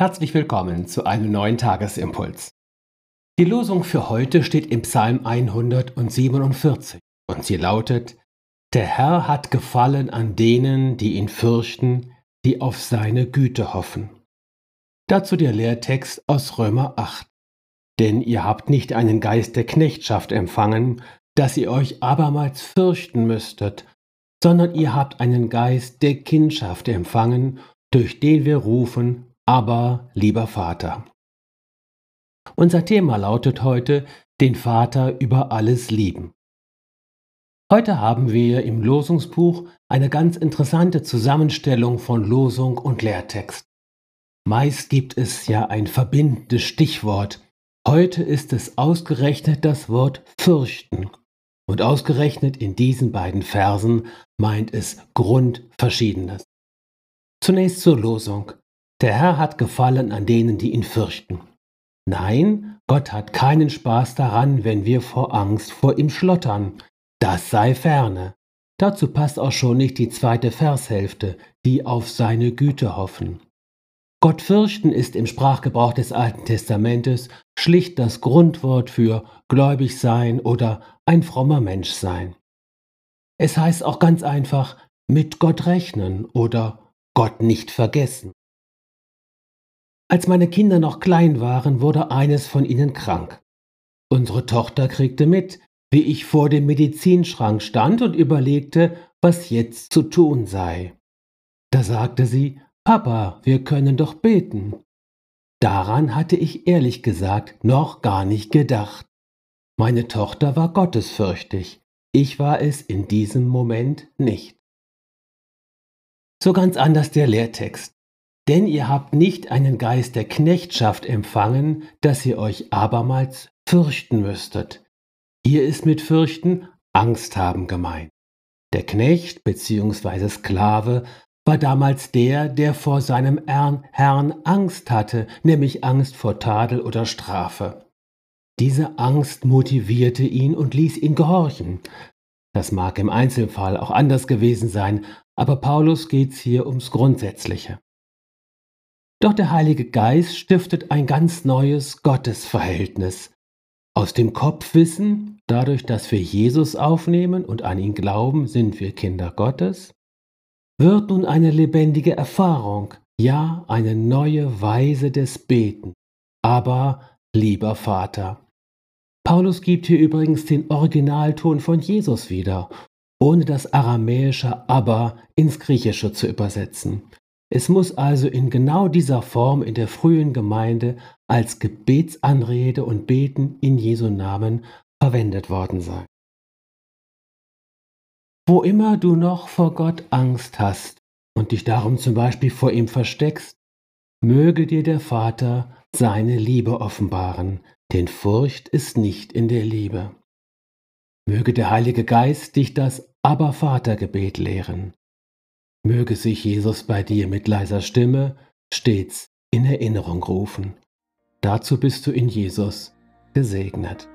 Herzlich willkommen zu einem neuen Tagesimpuls. Die Losung für heute steht im Psalm 147 und sie lautet, Der Herr hat gefallen an denen, die ihn fürchten, die auf seine Güte hoffen. Dazu der Lehrtext aus Römer 8. Denn ihr habt nicht einen Geist der Knechtschaft empfangen, dass ihr euch abermals fürchten müsstet, sondern ihr habt einen Geist der Kindschaft empfangen, durch den wir rufen, aber lieber Vater. Unser Thema lautet heute den Vater über alles lieben. Heute haben wir im Losungsbuch eine ganz interessante Zusammenstellung von Losung und Lehrtext. Meist gibt es ja ein verbindendes Stichwort. Heute ist es ausgerechnet das Wort fürchten. Und ausgerechnet in diesen beiden Versen meint es Grundverschiedenes. Zunächst zur Losung. Der Herr hat Gefallen an denen, die ihn fürchten. Nein, Gott hat keinen Spaß daran, wenn wir vor Angst vor ihm schlottern. Das sei ferne. Dazu passt auch schon nicht die zweite Vershälfte, die auf seine Güte hoffen. Gott fürchten ist im Sprachgebrauch des Alten Testamentes schlicht das Grundwort für gläubig sein oder ein frommer Mensch sein. Es heißt auch ganz einfach mit Gott rechnen oder Gott nicht vergessen. Als meine Kinder noch klein waren, wurde eines von ihnen krank. Unsere Tochter kriegte mit, wie ich vor dem Medizinschrank stand und überlegte, was jetzt zu tun sei. Da sagte sie, Papa, wir können doch beten. Daran hatte ich ehrlich gesagt noch gar nicht gedacht. Meine Tochter war gottesfürchtig, ich war es in diesem Moment nicht. So ganz anders der Lehrtext. Denn ihr habt nicht einen Geist der Knechtschaft empfangen, dass ihr euch abermals fürchten müsstet. Hier ist mit fürchten Angst haben gemeint. Der Knecht bzw. Sklave war damals der, der vor seinem Herrn Angst hatte, nämlich Angst vor Tadel oder Strafe. Diese Angst motivierte ihn und ließ ihn gehorchen. Das mag im Einzelfall auch anders gewesen sein, aber Paulus geht's hier ums Grundsätzliche. Doch der Heilige Geist stiftet ein ganz neues Gottesverhältnis. Aus dem Kopfwissen, dadurch, dass wir Jesus aufnehmen und an ihn glauben, sind wir Kinder Gottes, wird nun eine lebendige Erfahrung, ja eine neue Weise des Beten. Aber, lieber Vater, Paulus gibt hier übrigens den Originalton von Jesus wieder, ohne das aramäische Aber ins Griechische zu übersetzen. Es muss also in genau dieser Form in der frühen Gemeinde als Gebetsanrede und Beten in Jesu Namen verwendet worden sein. Wo immer du noch vor Gott Angst hast und dich darum zum Beispiel vor ihm versteckst, möge dir der Vater seine Liebe offenbaren, denn Furcht ist nicht in der Liebe. Möge der Heilige Geist dich das Aber Vater Gebet lehren Möge sich Jesus bei dir mit leiser Stimme stets in Erinnerung rufen. Dazu bist du in Jesus gesegnet.